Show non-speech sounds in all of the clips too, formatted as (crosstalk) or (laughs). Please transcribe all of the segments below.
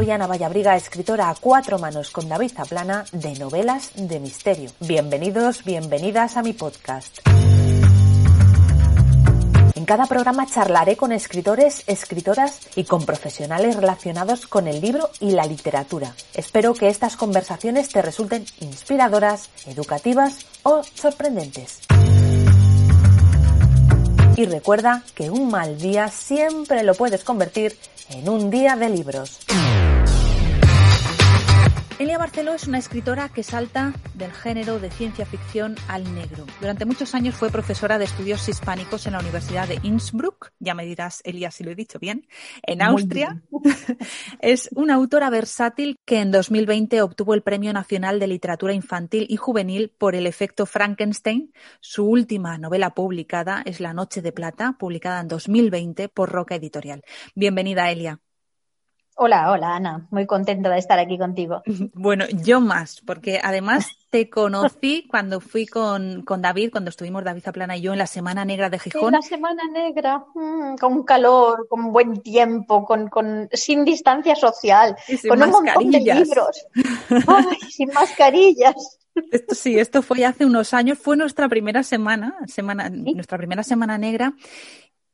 Soy Ana Vallabriga, escritora a cuatro manos con David Zaplana de novelas de misterio. Bienvenidos, bienvenidas a mi podcast. En cada programa charlaré con escritores, escritoras y con profesionales relacionados con el libro y la literatura. Espero que estas conversaciones te resulten inspiradoras, educativas o sorprendentes. Y recuerda que un mal día siempre lo puedes convertir en un día de libros. Elia Barceló es una escritora que salta del género de ciencia ficción al negro. Durante muchos años fue profesora de estudios hispánicos en la Universidad de Innsbruck, ya me dirás, Elia, si lo he dicho bien, en Austria. (laughs) es una autora versátil que en 2020 obtuvo el Premio Nacional de Literatura Infantil y Juvenil por el efecto Frankenstein. Su última novela publicada es La Noche de Plata, publicada en 2020 por Roca Editorial. Bienvenida, Elia. Hola, hola Ana, muy contenta de estar aquí contigo. (laughs) Bueno, yo más, porque además te conocí cuando fui con, David, cuando estuvimos David Zaplana y yo en la Semana Negra de Gijón. En la Semana Negra, mm, con calor, con buen tiempo, con, sin distancia social, con un montón de libros, (laughs) sin mascarillas. Esto sí, esto fue hace unos años, fue nuestra primera semana, semana nuestra primera semana negra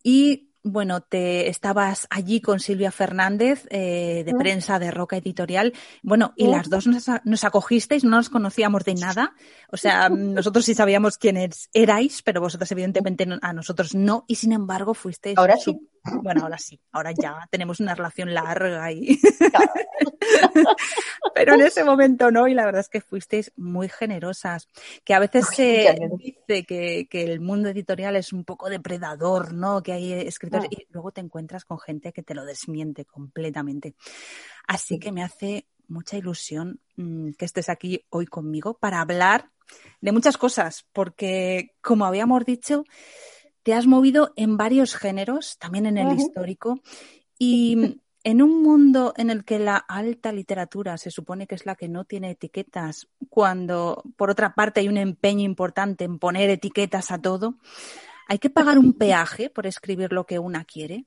y bueno, te estabas allí con Silvia Fernández eh, de prensa de Roca Editorial. Bueno, y las dos nos, acogisteis, no nos conocíamos de nada. O sea, nosotros sí sabíamos quiénes erais, pero vosotros evidentemente a nosotros no. Y sin embargo fuisteis. Ahora sí. Bueno, ahora sí, ahora ya tenemos una relación larga y. (laughs) pero en ese momento no, y la verdad es que fuisteis muy generosas. Que a veces se dice que, que el mundo editorial es un poco depredador, ¿no? Que hay escritores y luego te encuentras con gente que te lo desmiente completamente. Así que me hace mucha ilusión mm, que estés aquí hoy conmigo para hablar de muchas cosas, porque como habíamos dicho, te has movido en varios géneros, también en el histórico, y en un mundo en el que la alta literatura se supone que es la que no tiene etiquetas, cuando por otra parte hay un empeño importante en poner etiquetas a todo, ¿Hay que pagar un peaje por escribir lo que una quiere?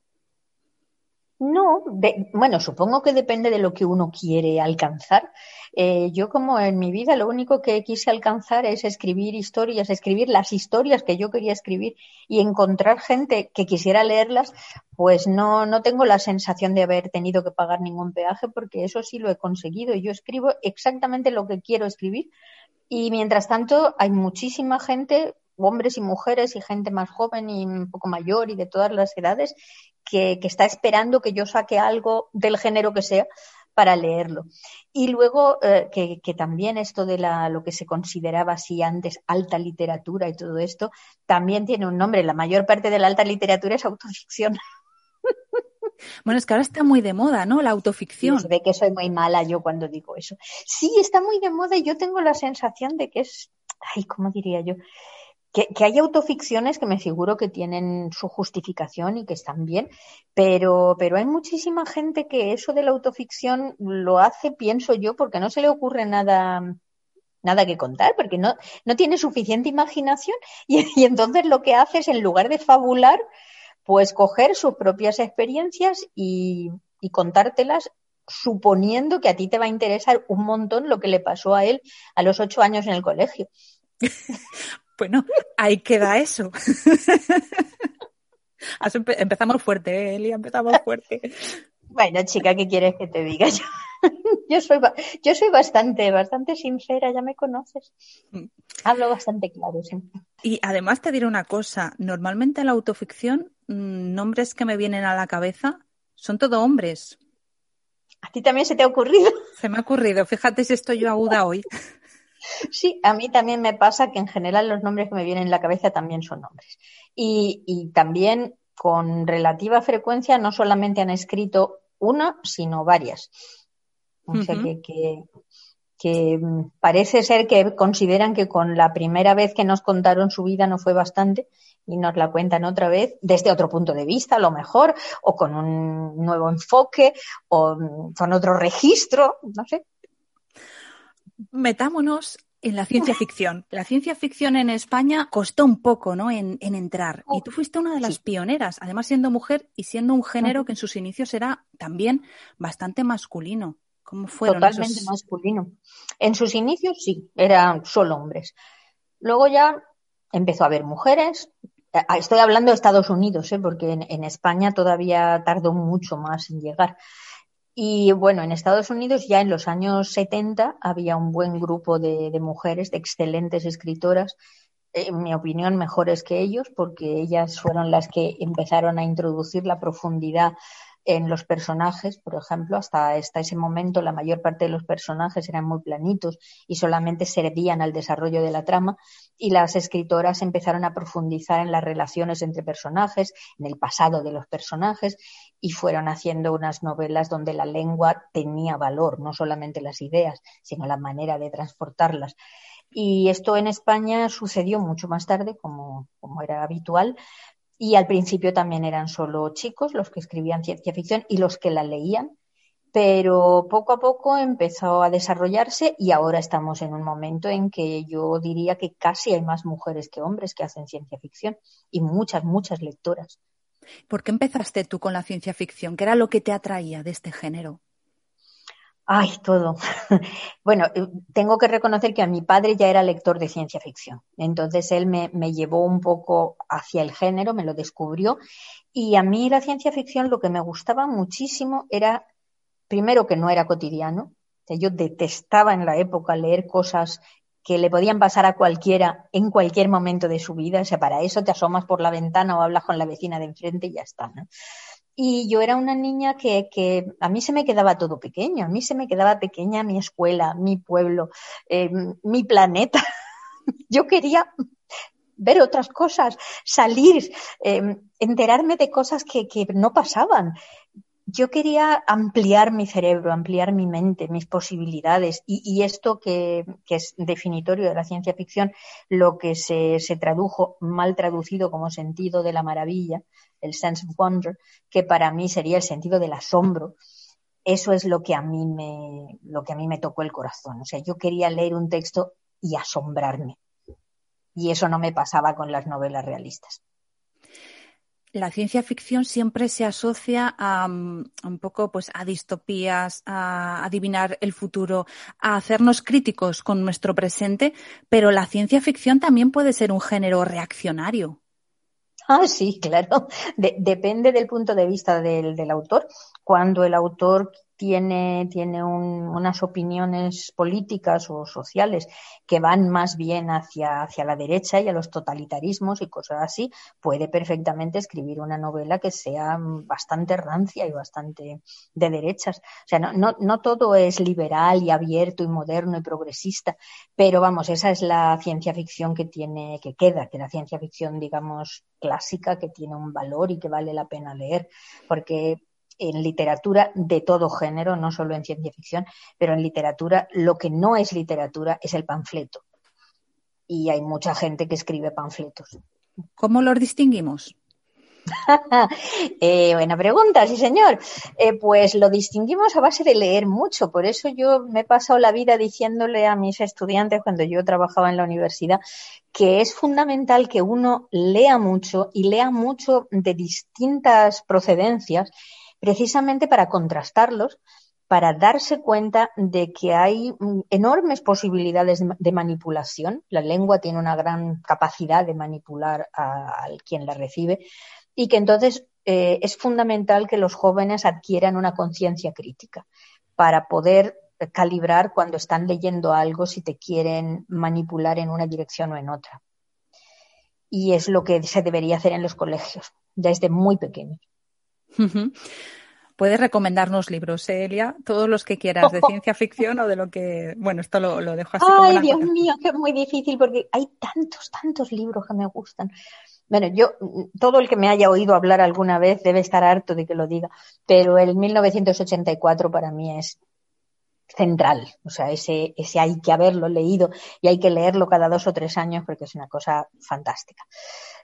No, bueno, supongo que depende de lo que uno quiere alcanzar. Eh, yo como en mi vida lo único que quise alcanzar es escribir historias, escribir las historias que yo quería escribir y encontrar gente que quisiera leerlas, pues no, no tengo la sensación de haber tenido que pagar ningún peaje porque eso sí lo he conseguido. Yo escribo exactamente lo que quiero escribir y mientras tanto hay muchísima gente hombres y mujeres y gente más joven y un poco mayor y de todas las edades que, está esperando que yo saque algo del género que sea para leerlo. Y luego eh, que, también esto de la, lo que se consideraba así antes alta literatura y todo esto, también tiene un nombre. La mayor parte de la alta literatura es autoficción. (laughs) Bueno, es que ahora está muy de moda, ¿no? La autoficción. Se ve que soy muy mala yo cuando digo eso. Sí, está muy de moda y yo tengo la sensación de que es, ay, ¿cómo diría yo? Que, hay autoficciones que me figuro que tienen su justificación y que están bien, pero, pero hay muchísima gente que eso de la autoficción lo hace, pienso yo, porque no se le ocurre nada, nada que contar, porque no, no tiene suficiente imaginación y, entonces lo que hace es, en lugar de fabular, pues coger sus propias experiencias y contártelas suponiendo que a ti te va a interesar un montón lo que le pasó a él a los ocho años en el colegio. (laughs) Bueno, ahí queda eso. (laughs) empezamos fuerte, ¿eh, Eli, empezamos fuerte. Bueno, chica, ¿qué quieres que te diga? (laughs) Yo, yo, soy, yo soy bastante, bastante sincera, ya me conoces. Mm. Hablo bastante claro siempre. Y además te diré una cosa, normalmente en la autoficción, mm, nombres que me vienen a la cabeza son todo hombres. ¿A ti también se te ha ocurrido? Se me ha ocurrido, fíjate si estoy yo aguda hoy. (laughs) Sí, a mí también me pasa que en general los nombres que me vienen en la cabeza también son nombres. Y, también con relativa frecuencia no solamente han escrito una, sino varias. O sea que, que, parece ser que consideran que con la primera vez que nos contaron su vida no fue bastante y nos la cuentan otra vez desde otro punto de vista, a lo mejor, o con un nuevo enfoque, o con otro registro, no sé metámonos en la ciencia ficción. La ciencia ficción en España costó un poco, ¿no? En, entrar. y tú fuiste una de las pioneras, además siendo mujer y siendo un género que en sus inicios era también bastante masculino. ¿Cómo fueron Totalmente masculino. En sus inicios sí, eran solo hombres. Luego ya empezó a haber mujeres. Estoy hablando de Estados Unidos, ¿eh? porque en España todavía tardó mucho más en llegar. Y bueno, en Estados Unidos ya en los años 70 había un buen grupo de, mujeres, de excelentes escritoras, en mi opinión mejores que ellos, porque ellas fueron las que empezaron a introducir la profundidad en los personajes, por ejemplo, hasta, ese momento la mayor parte de los personajes eran muy planitos y solamente servían al desarrollo de la trama y las escritoras empezaron a profundizar en las relaciones entre personajes, en el pasado de los personajes y fueron haciendo unas novelas donde la lengua tenía valor, no solamente las ideas, sino la manera de transportarlas. Y esto en España sucedió mucho más tarde, como era habitual, y al principio también eran solo chicos los que escribían ciencia ficción y los que la leían, pero poco a poco empezó a desarrollarse y ahora estamos en un momento en que yo diría que casi hay más mujeres que hombres que hacen ciencia ficción y muchas, muchas lectoras. ¿Por qué empezaste tú con la ciencia ficción? ¿Qué era lo que te atraía de este género? Ay, todo. (laughs) bueno, eh, tengo que reconocer que a mi padre ya era lector de ciencia ficción. Entonces él me, llevó un poco hacia el género, me lo descubrió. Y a mí la ciencia ficción lo que me gustaba muchísimo era, primero, que no era cotidiano. yo detestaba en la época leer cosas que le podían pasar a cualquiera en cualquier momento de su vida. O sea, para eso te asomas por la ventana o hablas con la vecina de enfrente y ya está. ¿no? Y yo era una niña que, que, a mí se me quedaba todo pequeño, a mí se me quedaba pequeña mi escuela, mi pueblo, eh, mi planeta. (laughs) yo quería ver otras cosas, salir, eh, enterarme de cosas que, que no pasaban yo quería ampliar mi cerebro, ampliar mi mente, mis posibilidades. Y, esto que, es definitorio de la ciencia ficción, lo que se, tradujo mal traducido como sentido de la maravilla, el sense of wonder, que para mí sería el sentido del asombro. Eso es lo que a mí me, lo que a mí me tocó el corazón. O sea, yo quería leer un texto y asombrarme. Y eso no me pasaba con las novelas realistas la ciencia ficción siempre se asocia a mm, un poco pues a distopías, a adivinar el futuro, a hacernos críticos con nuestro presente, pero la ciencia ficción también puede ser un género reaccionario. Ah, sí, (laughs) claro. depende del punto de vista del, del autor. Cuando el autor tiene, tiene unas opiniones políticas o sociales que van más bien hacia, hacia la derecha y a los totalitarismos y cosas así, puede perfectamente escribir una novela que sea bastante rancia y bastante de derechas. O sea, no, no, no todo es liberal y abierto y moderno y progresista, pero vamos, esa es la ciencia ficción que tiene, que queda, que la ciencia ficción, digamos, clásica, que tiene un valor y que vale la pena leer, porque en literatura de todo género, no solo en ciencia ficción, pero en literatura lo que no es literatura es el panfleto. Y hay mucha gente que escribe panfletos. ¿Cómo los distinguimos? (laughs) Eh, buena pregunta, sí señor. Eh, pues lo distinguimos a base de leer mucho. Por eso yo me he pasado la vida diciéndole a mis estudiantes cuando yo trabajaba en la universidad que es fundamental que uno lea mucho y lea mucho de distintas procedencias precisamente para contrastarlos, para darse cuenta de que hay mm, enormes posibilidades de manipulación. La lengua tiene una gran capacidad de manipular a, quien la recibe y que entonces eh, es fundamental que los jóvenes adquieran una conciencia crítica para poder calibrar cuando están leyendo algo si te quieren manipular en una dirección o en otra. Y es lo que se debería hacer en los colegios desde muy pequeños. Puedes recomendarnos libros, Elia, todos los que quieras, de ciencia ficción o de lo que. Bueno, esto lo, dejo así. Ay, Dios mío, que es muy difícil porque hay tantos, tantos libros que me gustan. Bueno, yo, todo el que me haya oído hablar alguna vez debe estar harto de que lo diga, pero el 1984 para mí es central. O sea, ese, ese hay que haberlo leído y hay que leerlo cada dos o tres años porque es una cosa fantástica.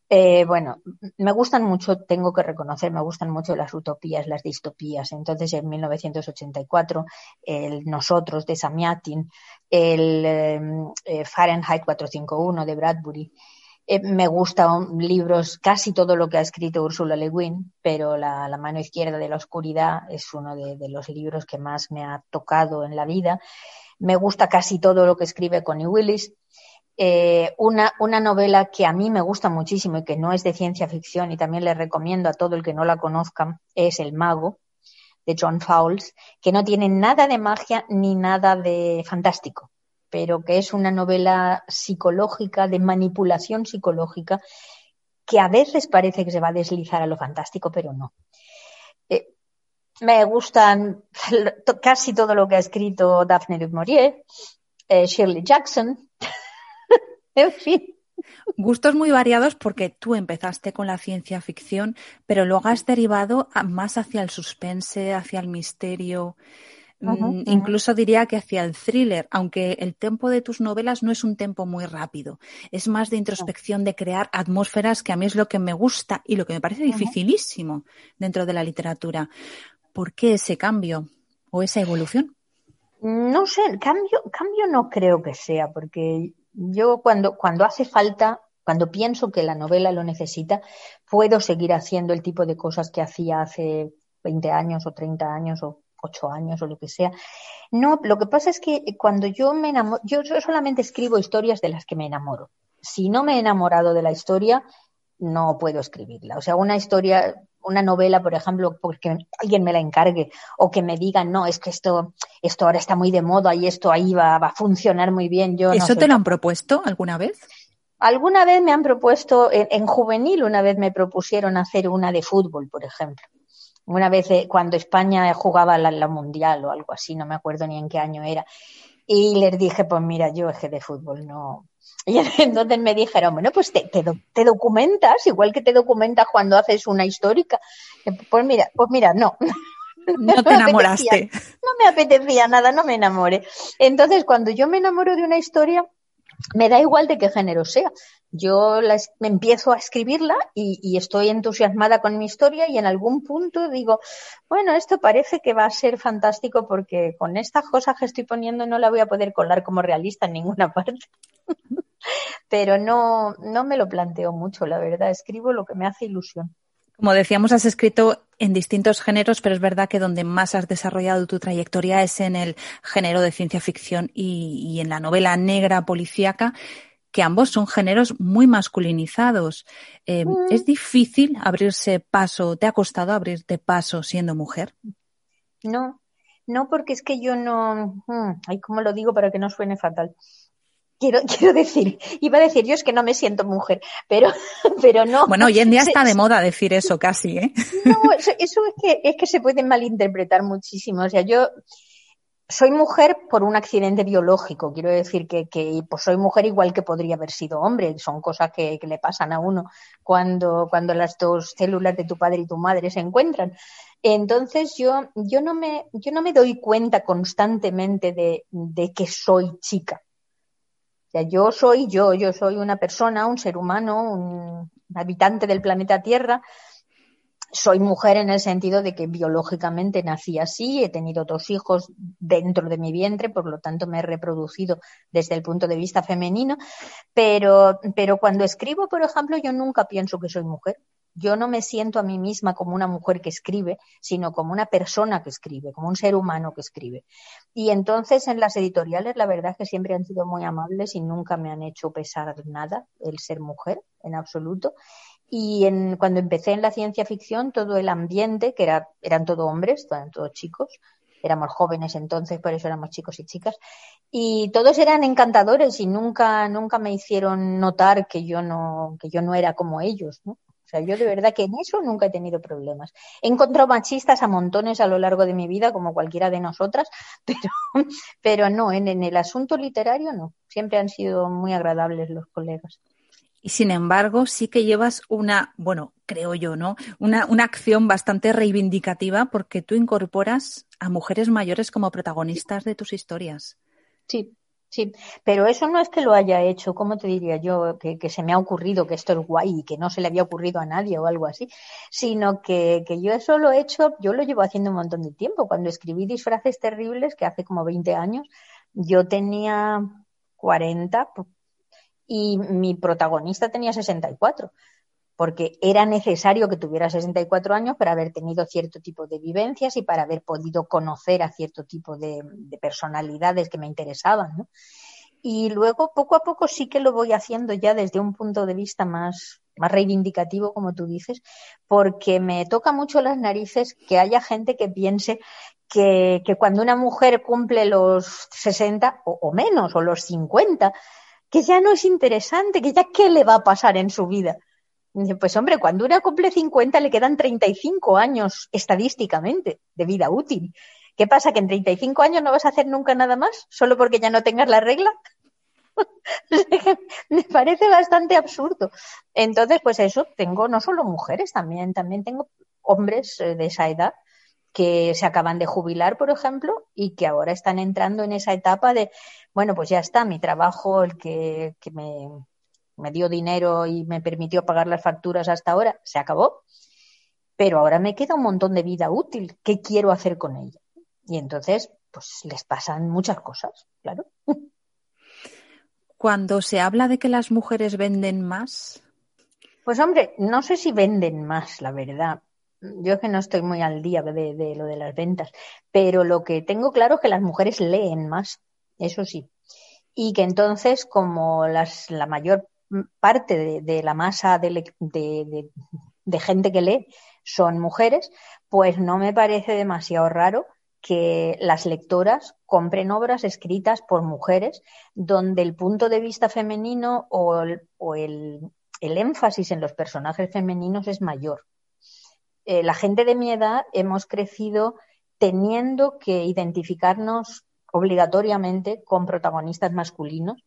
Eh, bueno, me gustan mucho, tengo que reconocer, me gustan mucho las utopías, las distopías. Entonces, en 1984, el Nosotros de Samiatin, el em, eh, Fahrenheit 451 de Bradbury, eh, me gustan libros, casi todo lo que ha escrito Ursula Le Guin, pero la, mano izquierda de la oscuridad es uno de, los libros que más me ha tocado en la vida. Me gusta casi todo lo que escribe Connie Willis. Eh, una, una novela que a mí me gusta muchísimo y que no es de ciencia ficción y también le recomiendo a todo el que no la conozca es El Mago de John Fowles, que no tiene nada de magia ni nada de fantástico pero que es una novela psicológica, de manipulación psicológica, que a veces parece que se va a deslizar a lo fantástico, pero no. Eh, me gustan (laughs) casi todo lo que ha escrito Daphne du Maurier, eh, Shirley Jackson, en fin. Gustos muy variados porque tú empezaste con la ciencia ficción, pero luego has derivado más hacia el suspense, hacia el misterio. Mm, incluso diría que hacia el thriller, aunque el tempo de tus novelas no es un tempo muy rápido. Es más de introspección, de crear atmósferas, que a mí es lo que me gusta y lo que me parece dificilísimo dentro de la literatura. ¿Por qué ese cambio o esa evolución? No sé, cambio, cambio no creo que sea, porque yo cuando, cuando hace falta, cuando pienso que la novela lo necesita, puedo seguir haciendo el tipo de cosas que hacía hace 20 años o 30 años o ocho años o lo que sea. No, lo que pasa es que cuando yo me enamoro, yo, solamente escribo historias de las que me enamoro. Si no me he enamorado de la historia, no puedo escribirla. O sea, una historia, una novela, por ejemplo, porque alguien me la encargue o que me digan, no, es que esto, esto ahora está muy de moda y esto ahí va, va a funcionar muy bien. Yo ¿Eso te lo han propuesto alguna vez? Alguna vez me han propuesto, en, juvenil, una vez me propusieron hacer una de fútbol, por ejemplo una vez eh, cuando España jugaba la, Mundial o algo así, no me acuerdo ni en qué año era, y les dije, pues mira, yo eje de fútbol no. (laughs) Y entonces me dijeron, bueno, pues te, te, documentas, igual que te documentas cuando haces una histórica. Pues mira, pues mira, no. (laughs) No te enamoraste. no me apetecía nada, no me enamoré. Entonces, cuando yo me enamoro de una historia, me da igual de qué género sea. Yo la, me empiezo a escribirla y, estoy entusiasmada con mi historia y en algún punto digo, bueno, esto parece que va a ser fantástico porque con estas cosas que estoy poniendo no la voy a poder colar como realista en ninguna (laughs) parte. Pero no, no me lo planteo mucho, la verdad. Escribo lo que me hace ilusión. Como decíamos, has escrito en distintos géneros, pero es verdad que donde más has desarrollado tu trayectoria es en el género de ciencia ficción y, en la novela negra policíaca, que ambos son géneros muy masculinizados. Eh, mm. ¿Es difícil abrirse paso? ¿Te ha costado abrirte paso siendo mujer? No, no, porque es que yo no. Mm, ay, ¿cómo lo digo para que no suene fatal? Quiero, (laughs) quiero decir, iba a decir yo es que no me siento mujer, pero, (laughs) pero no. Bueno, hoy en día está de moda decir eso casi, ¿eh? No, eso, es que, es que se puede malinterpretar muchísimo. O sea, yo soy mujer por un accidente biológico. Quiero decir que, que pues soy mujer igual que podría haber sido hombre. Son cosas que, que le pasan a uno cuando, cuando las dos células de tu padre y tu madre se encuentran. Entonces yo, yo no me, yo no me doy cuenta constantemente de, de que soy chica yo soy yo, yo soy una persona, un ser humano, un habitante del planeta Tierra. Soy mujer en el sentido de que biológicamente nací así, he tenido dos hijos dentro de mi vientre, por lo tanto me he reproducido desde el punto de vista femenino, pero, pero cuando escribo, por ejemplo, yo nunca pienso que soy mujer yo no me siento a mí misma como una mujer que escribe, sino como una persona que escribe, como un ser humano que escribe. Y entonces en las editoriales la verdad es que siempre han sido muy amables y nunca me han hecho pesar nada el ser mujer, en absoluto. Y en, cuando empecé en la ciencia ficción, todo el ambiente, que era, eran todos hombres, eran todos chicos, éramos jóvenes entonces, por eso éramos chicos y chicas, y todos eran encantadores y nunca, nunca me hicieron notar que yo no, que yo no era como ellos, ¿no? O sea, yo de verdad que en eso nunca he tenido problemas. He encontrado machistas a montones a lo largo de mi vida, como cualquiera de nosotras, (laughs) pero, pero no, en, el asunto literario no. Siempre han sido muy agradables los colegas. Y sin embargo, sí que llevas una, bueno, creo yo, ¿no? Una, una acción bastante reivindicativa porque tú incorporas a mujeres mayores como protagonistas de tus historias. Sí, Sí, pero eso no es que lo haya hecho, ¿cómo te diría yo? Que, se me ha ocurrido que esto es guay y que no se le había ocurrido a nadie o algo así, sino que, que, yo eso lo he hecho, yo lo llevo haciendo un montón de tiempo. Cuando escribí Disfraces Terribles, que hace como 20 años, yo tenía 40 y mi protagonista tenía 64 porque era necesario que tuviera 64 años para haber tenido cierto tipo de vivencias y para haber podido conocer a cierto tipo de, personalidades que me interesaban. ¿no? Y luego, poco a poco, sí que lo voy haciendo ya desde un punto de vista más, más reivindicativo, como tú dices, porque me toca mucho las narices que haya gente que piense que, que cuando una mujer cumple los 60 o, menos, o los 50, que ya no es interesante, que ya qué le va a pasar en su vida. Pues hombre, cuando una cumple 50 le quedan 35 años estadísticamente de vida útil. ¿Qué pasa? ¿Que en 35 años no vas a hacer nunca nada más? ¿Solo porque ya no tengas la regla? (laughs) Me parece bastante absurdo. Entonces, pues eso, tengo no solo mujeres, también, también tengo hombres eh, de esa edad que se acaban de jubilar, por ejemplo, y que ahora están entrando en esa etapa de, bueno, pues ya está, mi trabajo, el que, que me, me dio dinero y me permitió pagar las facturas hasta ahora, se acabó. Pero ahora me queda un montón de vida útil. ¿Qué quiero hacer con ella? Y entonces, pues les pasan muchas cosas, claro. Cuando se habla de que las mujeres venden más. Pues hombre, no sé si venden más, la verdad. Yo es que no estoy muy al día de, de lo de las ventas, pero lo que tengo claro es que las mujeres leen más, eso sí. Y que entonces, como las, la mayor parte de, la masa de, gente que lee son mujeres, pues no me parece demasiado raro que las lectoras compren obras escritas por mujeres donde el punto de vista femenino o, el, énfasis en los personajes femeninos es mayor. Eh, la gente de mi edad hemos crecido teniendo que identificarnos obligatoriamente con protagonistas masculinos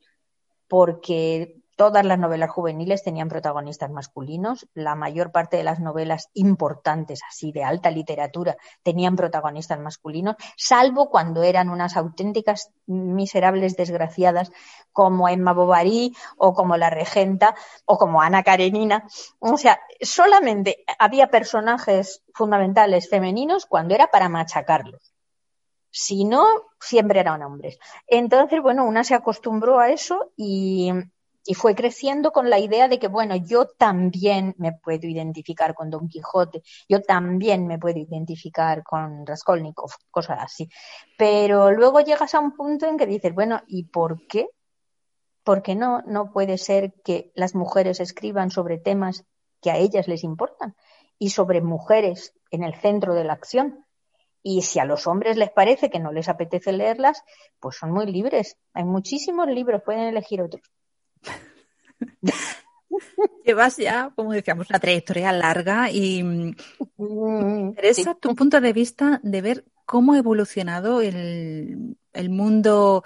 porque Todas las novelas juveniles tenían protagonistas masculinos. La mayor parte de las novelas importantes, así de alta literatura, tenían protagonistas masculinos, salvo cuando eran unas auténticas miserables desgraciadas como Emma Bovary o como La Regenta o como Ana Karenina. O sea, solamente había personajes fundamentales femeninos cuando era para machacarlos. Si no, siempre eran hombres. Entonces, bueno, una se acostumbró a eso y, y fue creciendo con la idea de que, bueno, yo también me puedo identificar con Don Quijote, yo también me puedo identificar con Raskolnikov, cosas así. Pero luego llegas a un punto en que dices, bueno, ¿y por qué? Porque no, no puede ser que las mujeres escriban sobre temas que a ellas les importan y sobre mujeres en el centro de la acción. Y si a los hombres les parece que no les apetece leerlas, pues son muy libres. Hay muchísimos libros, pueden elegir otros. (laughs) Llevas ya, como decíamos, una trayectoria larga y me interesa tu punto de vista de ver cómo ha evolucionado el, mundo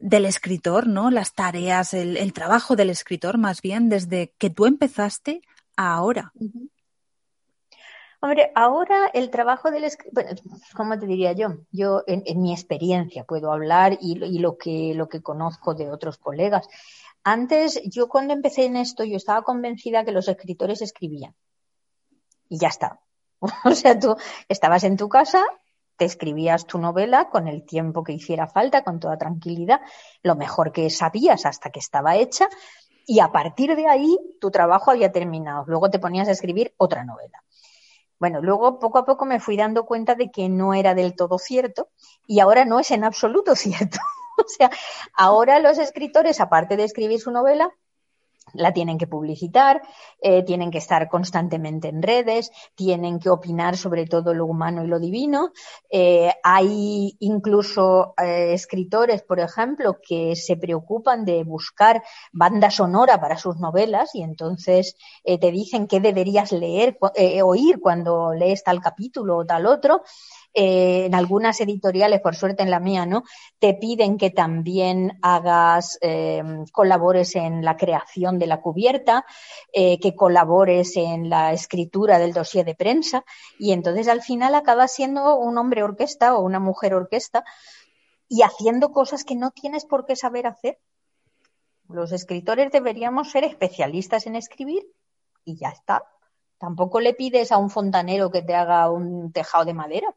del escritor, ¿no? Las tareas, el, trabajo del escritor, más bien, desde que tú empezaste a ahora. Hombre, ahora el trabajo del bueno, ¿cómo te diría yo? Yo, en, mi experiencia, puedo hablar y, y, lo, que, lo que conozco de otros colegas. Antes, yo cuando empecé en esto, yo estaba convencida que los escritores escribían. Y ya está. (laughs) o sea, tú estabas en tu casa, te escribías tu novela con el tiempo que hiciera falta, con toda tranquilidad, lo mejor que sabías hasta que estaba hecha, y a partir de ahí tu trabajo había terminado. Luego te ponías a escribir otra novela. Bueno, luego poco a poco me fui dando cuenta de que no era del todo cierto y ahora no es en absoluto (laughs) cierto. O sea, ahora los escritores, aparte de escribir su novela, la tienen que publicitar, eh, tienen que estar constantemente en redes, tienen que opinar sobre todo lo humano y lo divino. Eh, hay incluso eh, escritores, por ejemplo, que se preocupan de buscar banda sonora para sus novelas y entonces te dicen qué deberías leer, oír cuando lees tal capítulo o tal otro. Eh, en algunas editoriales, por suerte en la mía, ¿no? Te piden que también hagas, eh, colabores en la creación de la cubierta, eh, que colabores en la escritura del dossier de prensa, y entonces al final acabas siendo un hombre orquesta o una mujer orquesta y haciendo cosas que no tienes por qué saber hacer. Los escritores deberíamos ser especialistas en escribir y ya está. Tampoco le pides a un fontanero que te haga un tejado de madera.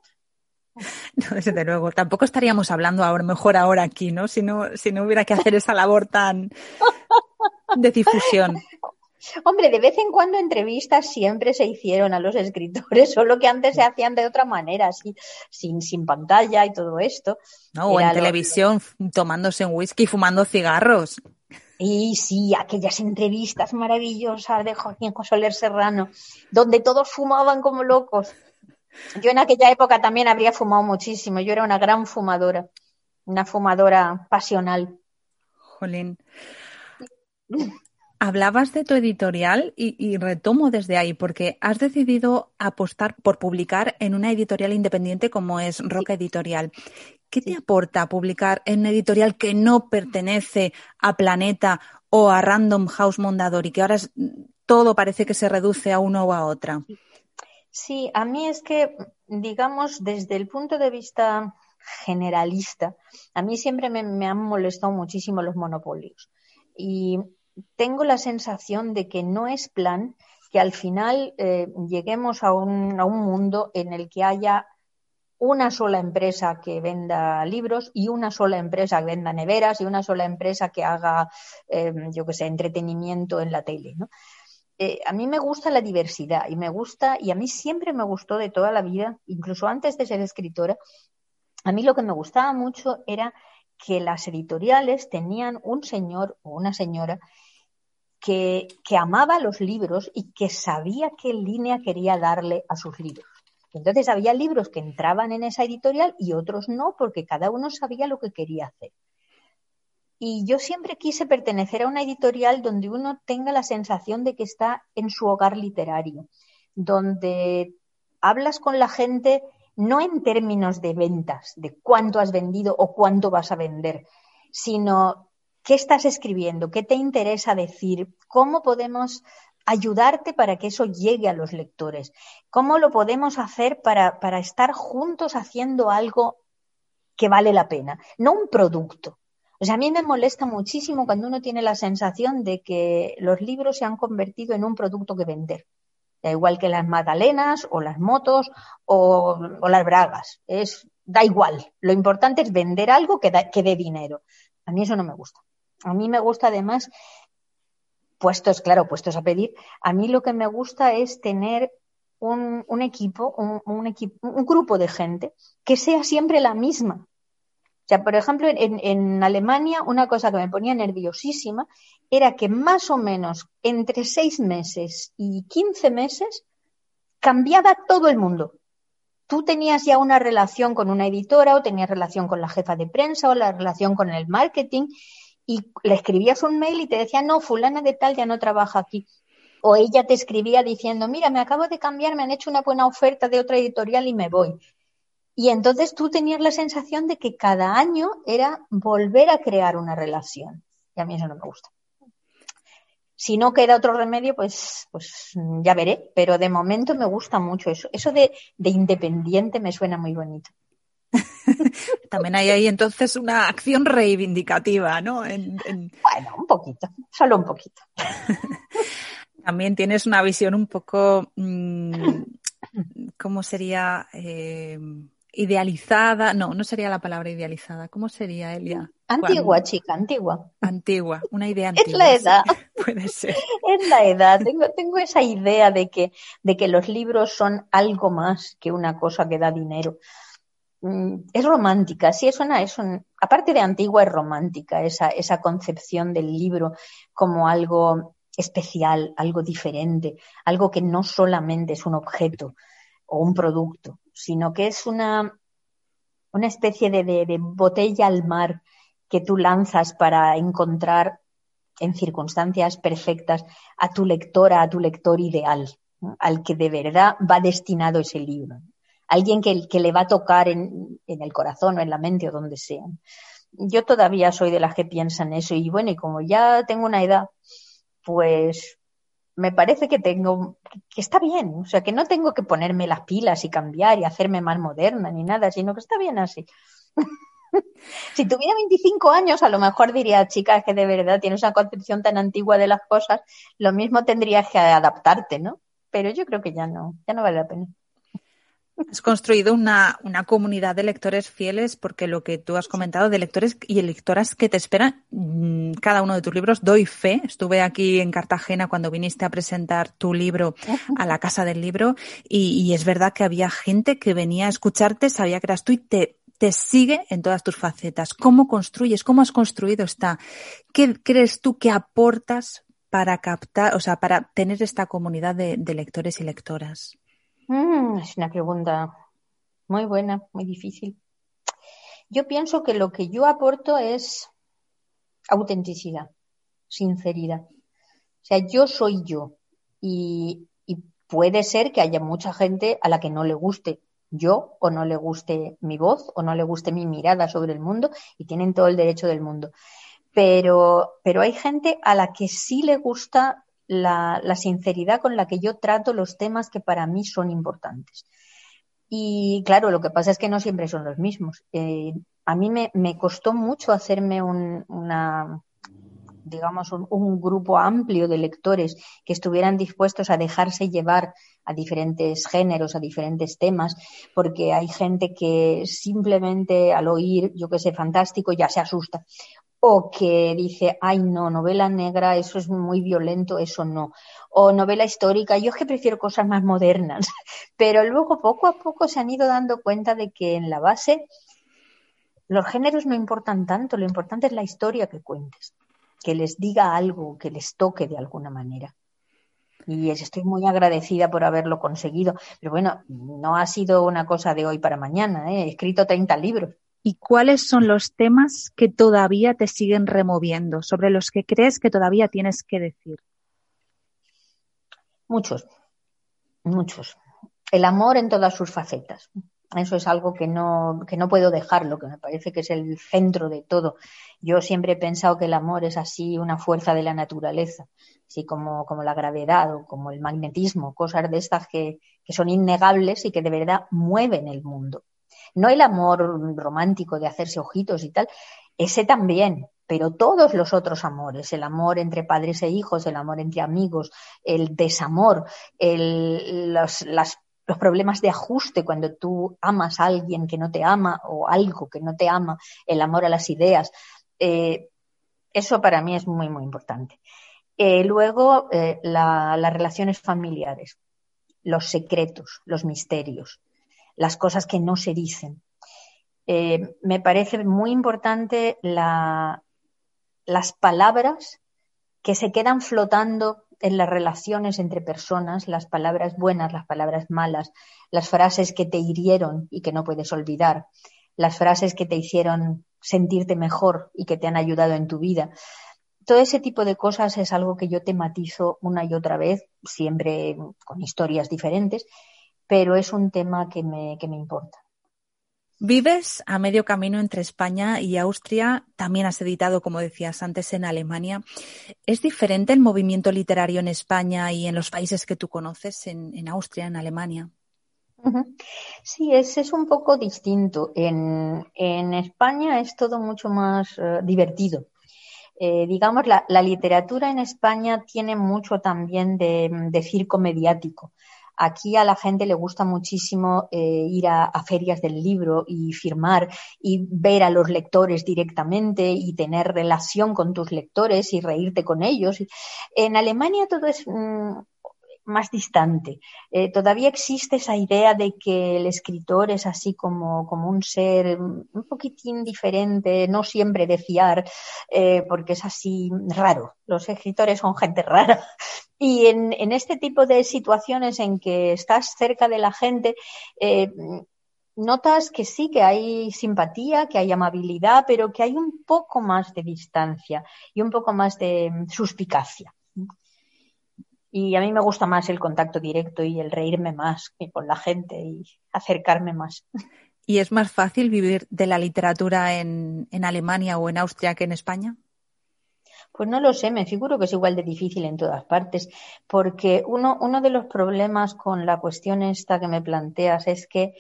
(laughs) No, desde luego. Tampoco estaríamos hablando ahora, mejor ahora aquí, ¿no? Si no, si no hubiera que hacer esa labor tan de difusión. (laughs) Hombre, de vez en cuando entrevistas siempre se hicieron a los escritores, (laughs) solo que antes se hacían de otra manera, así, sin, sin pantalla y todo esto. No, o en televisión tomándose un whisky y fumando cigarros. Y sí, aquellas entrevistas maravillosas de Joaquín Soler Serrano, donde todos fumaban como locos. Yo en aquella época también habría fumado muchísimo. Yo era una gran fumadora, una fumadora pasional. Jolín. Hablabas de tu editorial y, retomo desde ahí, porque has decidido apostar por publicar en una editorial independiente como es Roca Editorial. ¿Qué te aporta publicar en una editorial que no pertenece a Planeta o a Random House Mondadori, que ahora todo parece que se reduce a uno o a otra? Sí, a mí es que, digamos, desde el punto de vista generalista, a mí siempre me, han molestado muchísimo los monopolios. Y tengo la sensación de que no es plan que al final eh, lleguemos a un, a un mundo en el que haya una sola empresa que venda libros y una sola empresa que venda neveras y una sola empresa que haga, eh, yo qué sé, entretenimiento en la tele, ¿no? Eh, a mí me gusta la diversidad y me gusta, y a mí siempre me gustó de toda la vida, incluso antes de ser escritora, a mí lo que me gustaba mucho era que las editoriales tenían un señor o una señora que, que amaba los libros y que sabía qué línea quería darle a sus libros. Entonces había libros que entraban en esa editorial y otros no, porque cada uno sabía lo que quería hacer. Y yo siempre quise pertenecer a una editorial donde uno tenga la sensación de que está en su hogar literario, donde hablas con la gente no en términos de ventas, de cuánto has vendido o cuánto vas a vender, sino qué estás escribiendo, qué te interesa decir, cómo podemos ayudarte para que eso llegue a los lectores, cómo lo podemos hacer para, para estar juntos haciendo algo que vale la pena, no un producto. O sea, a mí me molesta muchísimo cuando uno tiene la sensación de que los libros se han convertido en un producto que vender. Da igual que las magdalenas o las motos o, las bragas. Es, da igual. Lo importante es vender algo que, que dé dinero. A mí eso no me gusta. A mí me gusta además, puestos, claro, puestos a pedir, a mí lo que me gusta es tener un, equipo, un, equipo, un grupo de gente que sea siempre la misma. O sea, por ejemplo, en, Alemania una cosa que me ponía nerviosísima era que más o menos entre seis meses y quince meses cambiaba todo el mundo. Tú tenías ya una relación con una editora o tenías relación con la jefa de prensa o la relación con el marketing y le escribías un mail y te decía, no, fulana de tal ya no trabaja aquí. O ella te escribía diciendo, mira, me acabo de cambiar, me han hecho una buena oferta de otra editorial y me voy. Y entonces tú tenías la sensación de que cada año era volver a crear una relación. Y a mí eso no me gusta. Si no queda otro remedio, pues, pues ya veré. Pero de momento me gusta mucho eso. Eso de, independiente me suena muy bonito. (laughs) También hay ahí entonces una acción reivindicativa, ¿no? Bueno, un poquito, solo un poquito. (laughs) También tienes una visión un poco, mm, ¿cómo sería? Eh, idealizada, no, no sería la palabra idealizada, ¿cómo sería, Elia? Antigua, chica, antigua. Antigua, una idea antigua. Es la edad. (laughs) Puede ser. Es la edad. Tengo, tengo esa idea de que, de que los libros son algo más que una cosa que da dinero. Mm, es romántica, sí, es una, es un, aparte de antigua, es romántica esa, esa concepción del libro como algo especial, algo diferente, algo que no solamente es un objeto o un producto, sino que es una, una especie de, botella al mar que tú lanzas para encontrar en circunstancias perfectas a tu lectora, a tu lector ideal, al que de verdad va destinado ese libro. alguien que, que le va a tocar en, en, el corazón o en la mente o donde sea. Yo todavía soy de las que piensan eso y bueno, y como ya tengo una edad, pues me parece que tengo, que está bien, o sea, que no tengo que ponerme las pilas y cambiar y hacerme más moderna ni nada, sino que está bien así. (laughs) si tuviera 25 años, a lo mejor diría, chica, que de verdad tienes una concepción tan antigua de las cosas, lo mismo tendrías que adaptarte, ¿no? Pero yo creo que ya no, ya no vale la pena. Has construido una, una, comunidad de lectores fieles porque lo que tú has comentado de lectores y lectoras que te esperan mm, cada uno de tus libros, doy fe. Estuve aquí en Cartagena cuando viniste a presentar tu libro a la Casa del Libro y, es verdad que había gente que venía a escucharte, sabía que eras tú y te, te sigue en todas tus facetas. ¿Cómo construyes? ¿Cómo has construido esta? ¿Qué crees tú que aportas para captar, o sea, para tener esta comunidad de lectores y lectoras? Mm, es una pregunta muy buena, muy difícil. Yo pienso que lo que yo aporto es autenticidad, sinceridad. O sea, yo soy yo y, y puede ser que haya mucha gente a la que no le guste yo o no le guste mi voz o no le guste mi mirada sobre el mundo y tienen todo el derecho del mundo. Pero, pero hay gente a la que sí le gusta la, sinceridad con la que yo trato los temas que para mí son importantes. Y claro, lo que pasa es que no siempre son los mismos. Eh, a mí me, me, costó mucho hacerme un, digamos, un, grupo amplio de lectores que estuvieran dispuestos a dejarse llevar a diferentes géneros, a diferentes temas, porque hay gente que simplemente al oír, yo que sé, fantástico, ya se asusta o que dice, ay no, novela negra, eso es muy violento, eso no. O novela histórica, yo es que prefiero cosas más modernas. (laughs) Pero luego poco a poco se han ido dando cuenta de que en la base los géneros no importan tanto, lo importante es la historia que cuentes, que les diga algo, que les toque de alguna manera. Y estoy muy agradecida por haberlo conseguido. Pero bueno, no ha sido una cosa de hoy para mañana. ¿eh? He escrito 30 libros y cuáles son los temas que todavía te siguen removiendo, sobre los que crees que todavía tienes que decir. Muchos, muchos. El amor en todas sus facetas. Eso es algo que no, que no puedo dejarlo, que me parece que es el centro de todo. Yo siempre he pensado que el amor es así una fuerza de la naturaleza, así como, como la gravedad o como el magnetismo, cosas de estas que, que son innegables y que de verdad mueven el mundo. No el amor romántico de hacerse ojitos y tal, ese también, pero todos los otros amores, el amor entre padres e hijos, el amor entre amigos, el desamor, el, los, los problemas de ajuste cuando tú amas a alguien que no te ama o algo que no te ama, el amor a las ideas, eh, eso para mí es muy, muy importante. Eh, luego, eh, la, las relaciones familiares, los secretos, los misterios las cosas que no se dicen. Eh, me parece muy importante la, las palabras que se quedan flotando en las relaciones entre personas, las palabras buenas, las palabras malas, las frases que te hirieron y que no puedes olvidar, las frases que te hicieron sentirte mejor y que te han ayudado en tu vida. Todo ese tipo de cosas es algo que yo tematizo una y otra vez, siempre con historias diferentes, pero es un tema que me, que me importa. Vives a medio camino entre España y Austria. También has editado, como decías antes, en Alemania. ¿Es diferente el movimiento literario en España y en los países que tú conoces, en, en Austria, en Alemania? Sí, es, es un poco distinto. En, en, España es todo mucho más uh, divertido. Eh, digamos, la, la, literatura en España tiene mucho también de, de circo mediático. Aquí a la gente le gusta muchísimo eh, ir a, ferias del libro y firmar y ver a los lectores directamente y tener relación con tus lectores y reírte con ellos. En Alemania todo es mmm, más distante. Eh, todavía existe esa idea de que el escritor es así como, como un ser un poquitín diferente, no siempre de fiar, eh, porque es así raro. Los escritores son gente rara. Y en, en, este tipo de situaciones en que estás cerca de la gente, eh, notas que sí, que hay simpatía, que hay amabilidad, pero que hay un poco más de distancia y un poco más de suspicacia. Y a mí me gusta más el contacto directo y el reírme más con la gente y acercarme más. ¿Y es más fácil vivir de la literatura en, en Alemania o en Austria que en España? Pues no lo sé, me figuro que es igual de difícil en todas partes, porque uno, uno de los problemas con la cuestión esta que me planteas es que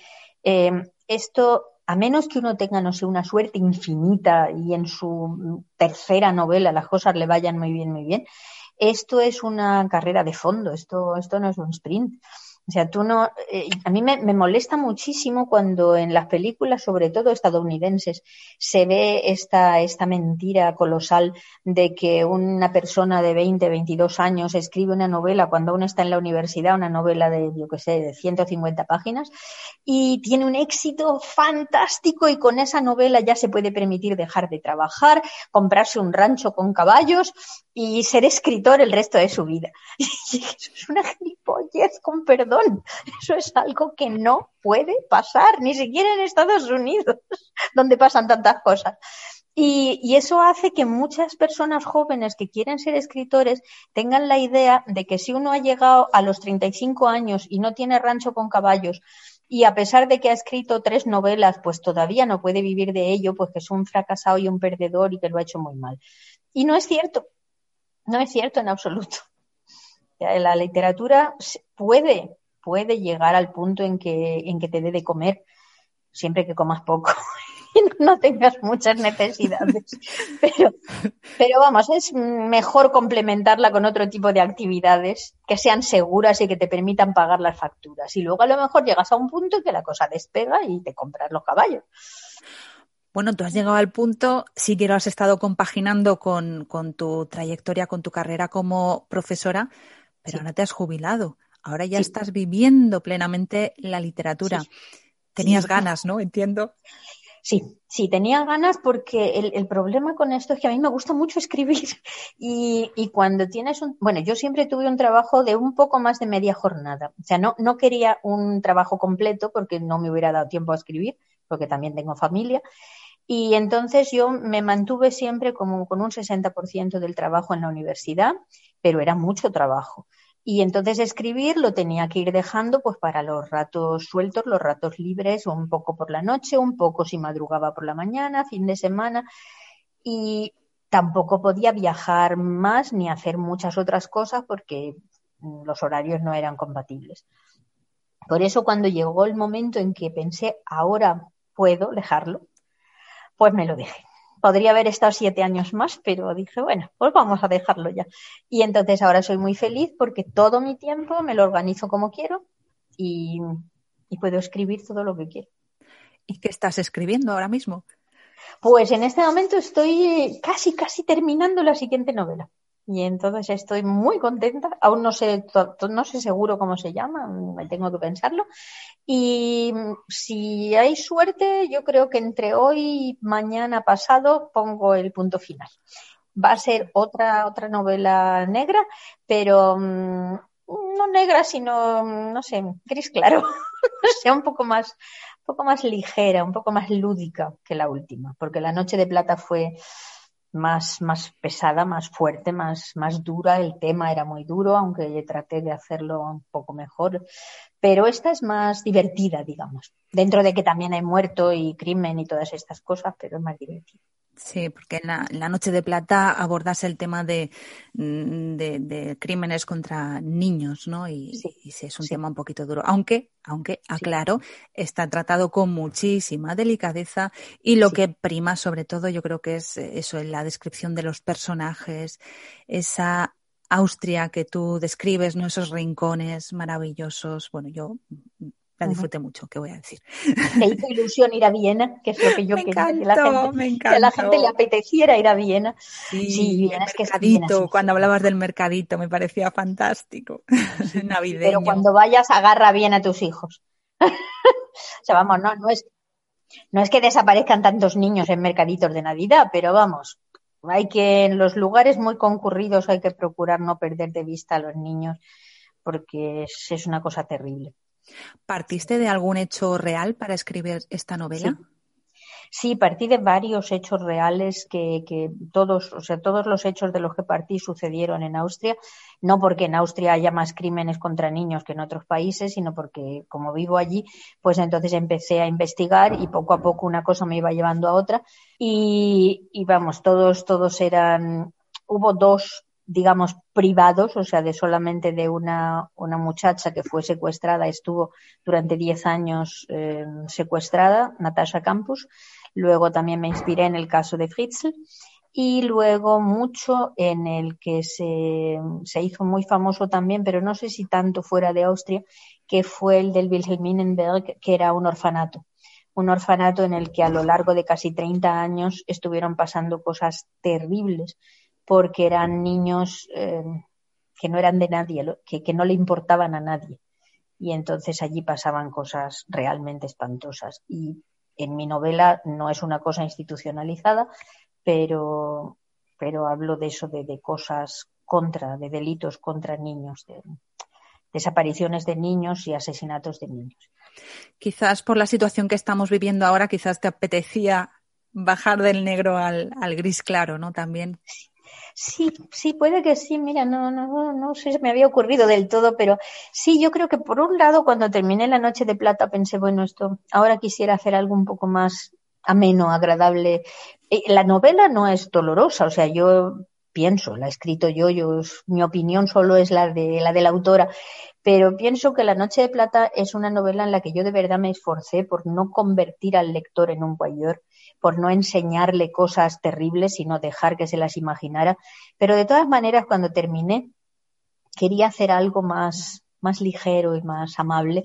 eh, esto, a menos que uno tenga, no sé, una suerte infinita y en su tercera novela las cosas le vayan muy bien, muy bien, esto es una carrera de fondo, esto, esto no es un sprint. O sea, tú no. Eh, a mí me, molesta muchísimo cuando en las películas, sobre todo estadounidenses, se ve esta, esta mentira colosal de que una persona de 20, 22 años escribe una novela cuando uno está en la universidad, una novela de, yo qué sé, de 150 páginas, y tiene un éxito fantástico y con esa novela ya se puede permitir dejar de trabajar, comprarse un rancho con caballos y ser escritor el resto de su vida. (laughs) Y eso es una gilipollez, con perdón. (laughs) Eso es algo que no puede pasar, ni siquiera en Estados Unidos, (laughs) donde pasan tantas cosas. Y, y, eso hace que muchas personas jóvenes que quieren ser escritores tengan la idea de que si uno ha llegado a los 35 años y no tiene rancho con caballos, y a pesar de que ha escrito tres novelas, pues todavía no puede vivir de ello, pues que es un fracasado y un perdedor y que lo ha hecho muy mal. Y no es cierto, no es cierto en absoluto. (laughs) La literatura puede, puede llegar al punto en que, en que te dé de comer, siempre que comas poco (laughs) y no tengas muchas necesidades. (laughs) Pero, pero vamos, es mejor complementarla con otro tipo de actividades que sean seguras y que te permitan pagar las facturas. Y luego a lo mejor llegas a un punto en que la cosa despega y te compras los caballos. Bueno, tú has llegado al punto, sí que lo has estado compaginando con, tu trayectoria, con tu carrera como profesora, pero ahora te has jubilado. Ahora ya estás viviendo plenamente la literatura. Tenías ganas, ¿no? Entiendo. Sí, sí, tenía ganas porque el, problema con esto es que a mí me gusta mucho (laughs) escribir y, y, cuando tienes un... Bueno, yo siempre tuve un trabajo de un poco más de media jornada. O sea, no, no quería un trabajo completo porque no me hubiera dado tiempo a escribir, porque también tengo familia. Y entonces yo me mantuve siempre como con un 60% del trabajo en la universidad, pero era mucho trabajo. Y entonces escribir lo tenía que ir dejando pues para los ratos sueltos, los ratos libres, un poco por la noche, un poco si madrugaba por la mañana, fin de semana. Y tampoco podía viajar más ni hacer muchas otras cosas porque los horarios no eran compatibles. Por eso cuando llegó el momento en que pensé, ahora puedo dejarlo, pues me lo dije. Podría haber estado siete años más, pero dije, bueno, pues vamos a dejarlo ya. Y entonces ahora soy muy feliz porque todo mi tiempo me lo organizo como quiero y, puedo escribir todo lo que quiero. ¿Y qué estás escribiendo ahora mismo? Pues en este momento estoy casi, casi terminando la siguiente novela. Y entonces estoy muy contenta. Aún no sé, no sé seguro cómo se llama, tengo que pensarlo. Y si hay suerte, yo creo que entre hoy y mañana pasado pongo el punto final. Va a ser otra, otra novela negra, pero mm, no negra, sino, no sé, gris claro. (laughs) o sea, un poco más, un poco más ligera, un poco más lúdica que la última, porque La Noche de Plata fue más, más pesada, más fuerte, más, más dura. El tema era muy duro, aunque traté de hacerlo un poco mejor. Pero esta es más divertida, digamos. Dentro de que también hay muerto y crimen y todas estas cosas, pero es más divertida. Sí, porque en la, Noche de Plata abordas el tema de, mm, de, crímenes contra niños, ¿no? Y sí, es un tema un poquito duro. Aunque, aunque, aclaro, está tratado con muchísima delicadeza y lo que prima sobre todo yo creo que es eso, en la descripción de los personajes, esa Austria que tú describes, ¿no? Esos rincones maravillosos. Bueno, yo la disfruté mucho, ¿qué voy a decir? Me hizo ilusión ir a Viena, que es lo que (laughs) yo quería, que, la gente, que a la gente le apeteciera ir a Viena. Sí, Viena, es que mercadito, cuando hablabas del mercadito me parecía fantástico, (laughs) navideño. Pero cuando vayas agarra bien a tus hijos. (laughs) o sea, vamos, no, no es, no es que desaparezcan tantos niños en mercaditos de Navidad, pero vamos, hay que en los lugares muy concurridos hay que procurar no perder de vista a los niños porque es una cosa terrible. ¿Partiste de algún hecho real para escribir esta novela? Sí, partí de varios hechos reales que, que todos, o sea, todos los hechos de los que partí sucedieron en Austria, no porque en Austria haya más crímenes contra niños que en otros países, sino porque como vivo allí, pues entonces empecé a investigar y poco a poco una cosa me iba llevando a otra. Y, y vamos, todos, todos eran, hubo dos digamos, privados, o sea, de solamente de una, una muchacha que fue secuestrada, estuvo durante 10 años eh, secuestrada, Natasha Campus. Luego también me inspiré en el caso de Fritzl. Y luego mucho en el que se, se hizo muy famoso también, pero no sé si tanto fuera de Austria, que fue el del Wilhelminenberg, que era un orfanato. Un orfanato en el que a lo largo de casi 30 años estuvieron pasando cosas terribles porque eran niños eh, que no eran de nadie, que, que no le importaban a nadie. Y entonces allí pasaban cosas realmente espantosas. Y en mi novela no es una cosa institucionalizada, pero, pero hablo de eso, de, de cosas contra, de delitos contra niños, de desapariciones de niños y asesinatos de niños. Quizás por la situación que estamos viviendo ahora, quizás te apetecía bajar del negro al, al gris claro, ¿no? También. Sí, sí, puede que sí. Mira, no, no, no sé si me había ocurrido del todo, pero sí, yo creo que por un lado, cuando terminé La Noche de Plata, pensé, bueno, esto, ahora quisiera hacer algo un poco más ameno, agradable. Eh, la novela no es dolorosa, o sea, yo pienso, la he escrito yo, yo mi opinión solo es la de la de la autora, pero pienso que La Noche de Plata es una novela en la que yo de verdad me esforcé por no convertir al lector en un guayor, por no enseñarle cosas terribles, sino dejar que se las imaginara. Pero de todas maneras, cuando terminé, quería hacer algo más, más ligero y más amable.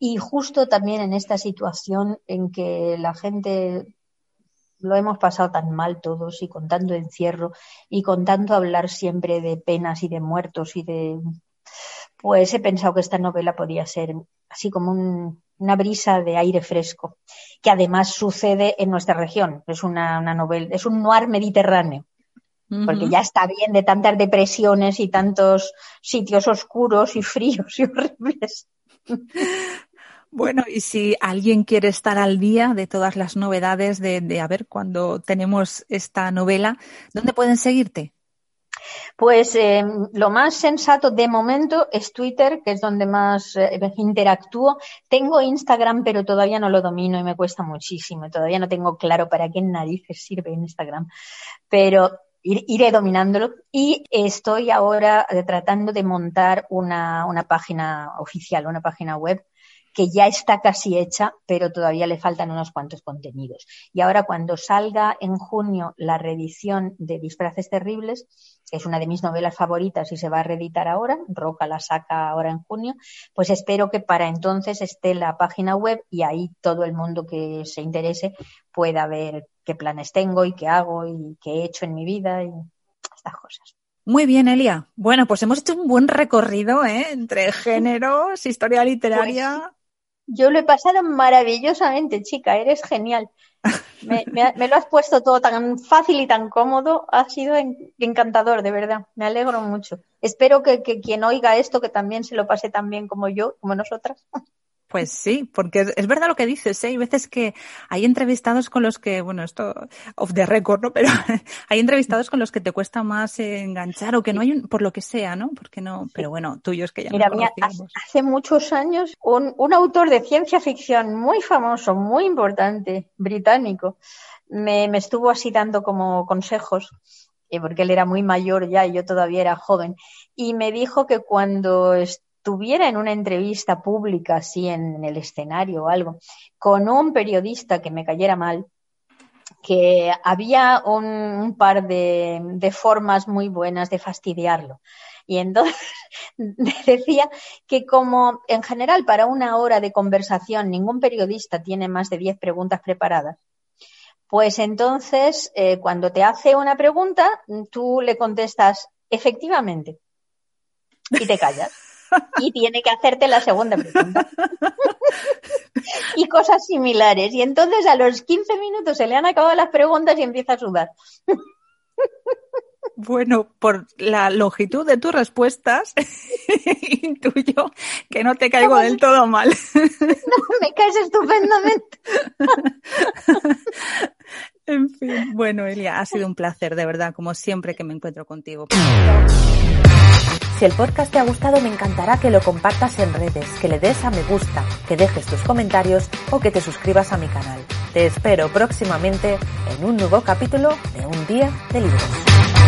Y justo también en esta situación en que la gente lo hemos pasado tan mal todos y con tanto encierro y con tanto hablar siempre de penas y de muertos y de pues he pensado que esta novela podía ser así como un, una brisa de aire fresco, que además sucede en nuestra región. Es una, novela, es un noir mediterráneo, porque ya está bien de tantas depresiones y tantos sitios oscuros y fríos y (laughs) horribles. Bueno, y si alguien quiere estar al día de todas las novedades de, de a ver cuando tenemos esta novela, ¿dónde pueden seguirte? Pues eh, lo más sensato de momento es Twitter, que es donde más eh, interactúo. Tengo Instagram, pero todavía no lo domino y me cuesta muchísimo. Todavía no tengo claro para qué narices sirve Instagram. Pero iré dominándolo y estoy ahora eh, tratando de montar una, una página oficial, una página web que ya está casi hecha, pero todavía le faltan unos cuantos contenidos. Y ahora cuando salga en junio la reedición de Disfraces Terribles, que es una de mis novelas favoritas y se va a reeditar ahora, Roca la saca ahora en junio, pues espero que para entonces esté la página web y ahí todo el mundo que se interese pueda ver qué planes tengo y qué hago y qué he hecho en mi vida y estas cosas. Muy bien, Elia. Bueno, pues hemos hecho un buen recorrido ¿eh? entre (laughs) géneros, historia literaria. Pues yo lo he pasado maravillosamente, chica, eres genial. Me, lo has puesto todo tan fácil y tan cómodo, ha sido encantador, de verdad. Me alegro mucho. Espero que, que quien oiga esto, que también se lo pase tan bien como yo, como nosotras. Pues sí, porque es, verdad lo que dices, ¿eh? Hay veces que hay entrevistados con los que, bueno, esto off the record, ¿no? (laughs) Pero hay entrevistados con los que te cuesta más enganchar o que no hay, un, por lo que sea, ¿no? Porque no, pero bueno, tuyos que ya Mira, mira hace muchos años un, un autor de ciencia ficción muy famoso, muy importante, británico, me, me estuvo así dando como consejos eh, porque él era muy mayor ya y yo todavía era joven, y me dijo que cuando tuviera en una entrevista pública, así en el escenario o algo, con un periodista que me cayera mal, que había un, par de, formas muy buenas de fastidiarlo. Y entonces (laughs) decía que como en general para una hora de conversación ningún periodista tiene más de diez preguntas preparadas, pues entonces eh, cuando te hace una pregunta, tú le contestas efectivamente y te callas (laughs) y tiene que hacerte la segunda pregunta. (laughs) y cosas similares. Y entonces a los 15 minutos se le han acabado las preguntas y empieza a sudar. Bueno, por la longitud de tus respuestas, (laughs) intuyo que no te caigo del todo mal. No, me caes estupendamente. (laughs) Bueno, Elia, ha sido un placer, de verdad, como siempre que me encuentro contigo. Si el podcast te ha gustado, me encantará que lo compartas en redes, que le des a me gusta, que dejes tus comentarios o que te suscribas a mi canal. Te espero próximamente en un nuevo capítulo de Un Día de Libros.